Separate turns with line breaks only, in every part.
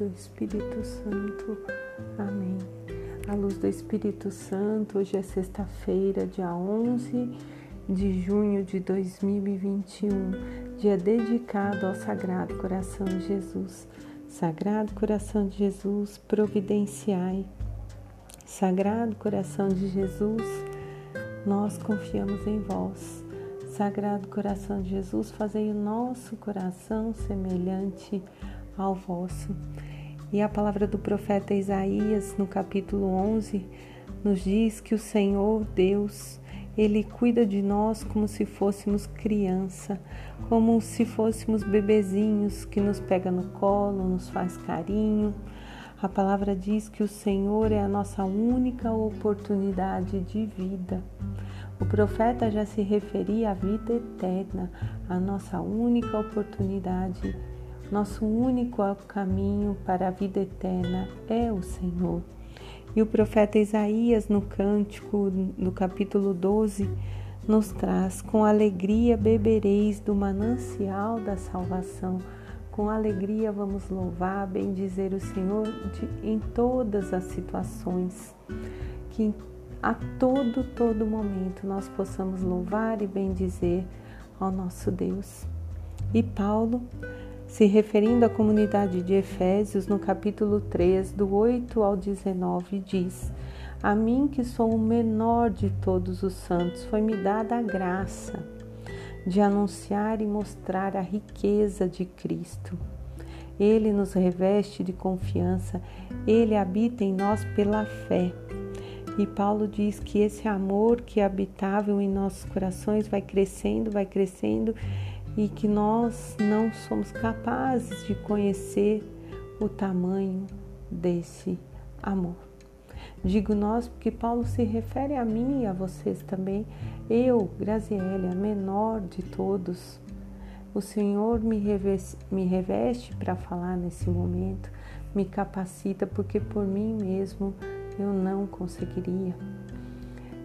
do Espírito Santo. Amém. A luz do Espírito Santo, hoje é sexta-feira, dia 11 de junho de 2021, dia dedicado ao Sagrado Coração de Jesus. Sagrado Coração de Jesus, providenciai. Sagrado Coração de Jesus, nós confiamos em vós. Sagrado Coração de Jesus, fazei o nosso coração semelhante ao vosso. E a palavra do profeta Isaías, no capítulo 11, nos diz que o Senhor Deus, ele cuida de nós como se fôssemos criança, como se fôssemos bebezinhos que nos pega no colo, nos faz carinho. A palavra diz que o Senhor é a nossa única oportunidade de vida. O profeta já se referia à vida eterna, a nossa única oportunidade nosso único caminho para a vida eterna é o Senhor. E o profeta Isaías, no cântico do capítulo 12, nos traz: Com alegria bebereis do manancial da salvação. Com alegria vamos louvar, bendizer o Senhor de, em todas as situações. Que a todo, todo momento nós possamos louvar e bendizer ao nosso Deus. E Paulo se referindo à comunidade de Efésios, no capítulo 3, do 8 ao 19, diz: A mim, que sou o menor de todos os santos, foi-me dada a graça de anunciar e mostrar a riqueza de Cristo. Ele nos reveste de confiança, ele habita em nós pela fé. E Paulo diz que esse amor que é habitável em nossos corações vai crescendo, vai crescendo e que nós não somos capazes de conhecer o tamanho desse amor. Digo nós porque Paulo se refere a mim e a vocês também. Eu, Graziele, a menor de todos, o Senhor me reveste, me reveste para falar nesse momento, me capacita, porque por mim mesmo eu não conseguiria.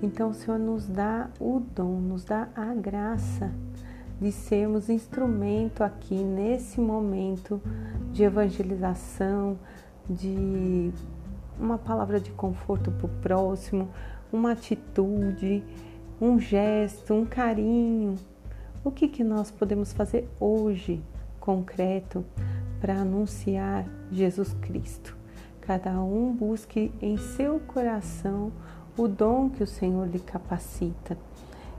Então o Senhor nos dá o dom, nos dá a graça de sermos instrumento aqui nesse momento de evangelização, de uma palavra de conforto para o próximo, uma atitude, um gesto, um carinho. O que, que nós podemos fazer hoje, concreto, para anunciar Jesus Cristo? Cada um busque em seu coração o dom que o Senhor lhe capacita.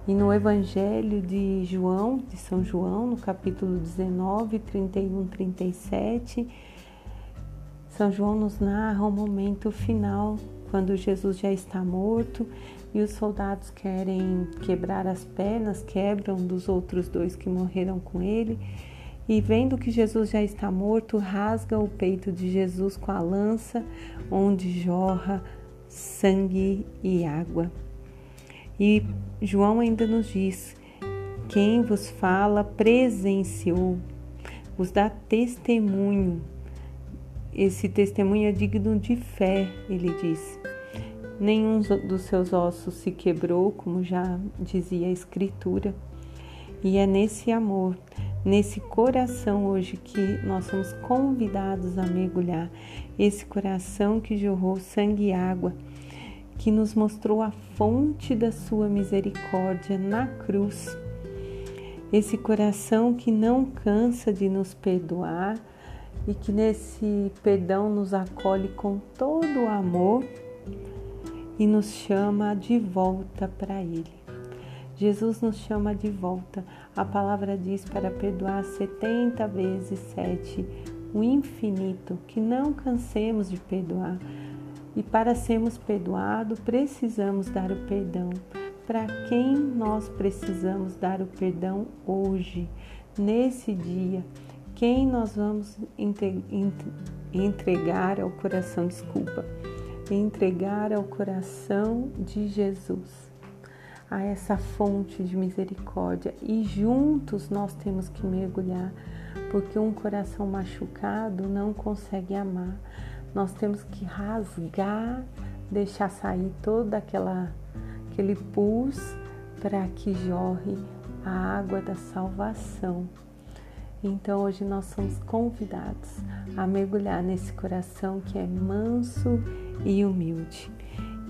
E no Evangelho de João, de São João, no capítulo 19, 31, 37, São João nos narra o momento final, quando Jesus já está morto e os soldados querem quebrar as pernas, quebram dos outros dois que morreram com ele. E vendo que Jesus já está morto, rasga o peito de Jesus com a lança, onde jorra sangue e água. E João ainda nos diz: quem vos fala presenciou, vos dá testemunho. Esse testemunho é digno de fé, ele diz. Nenhum dos seus ossos se quebrou, como já dizia a Escritura. E é nesse amor, nesse coração hoje que nós somos convidados a mergulhar. Esse coração que jorrou sangue e água que nos mostrou a fonte da sua misericórdia na cruz. Esse coração que não cansa de nos perdoar e que nesse perdão nos acolhe com todo o amor e nos chama de volta para Ele. Jesus nos chama de volta. A palavra diz para perdoar 70 vezes 7, o infinito, que não cansemos de perdoar e para sermos perdoados, precisamos dar o perdão. Para quem nós precisamos dar o perdão hoje, nesse dia? Quem nós vamos entregar ao coração, desculpa, entregar ao coração de Jesus, a essa fonte de misericórdia. E juntos nós temos que mergulhar, porque um coração machucado não consegue amar nós temos que rasgar, deixar sair toda aquela aquele pus para que jorre a água da salvação. Então hoje nós somos convidados a mergulhar nesse coração que é manso e humilde.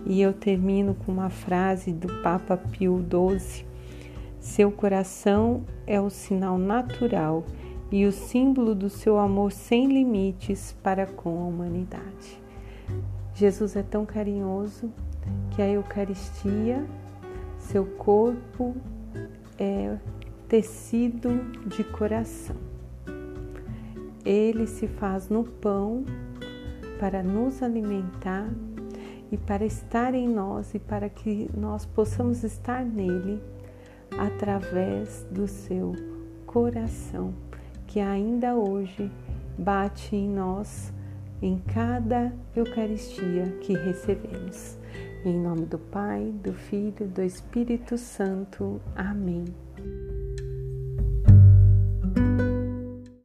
E eu termino com uma frase do Papa Pio XII: Seu coração é o sinal natural e o símbolo do seu amor sem limites para com a humanidade. Jesus é tão carinhoso que a Eucaristia, seu corpo, é tecido de coração. Ele se faz no pão para nos alimentar e para estar em nós e para que nós possamos estar nele através do seu coração, que ainda hoje bate em nós em cada Eucaristia que recebemos. Em nome do Pai, do Filho, do Espírito Santo. Amém.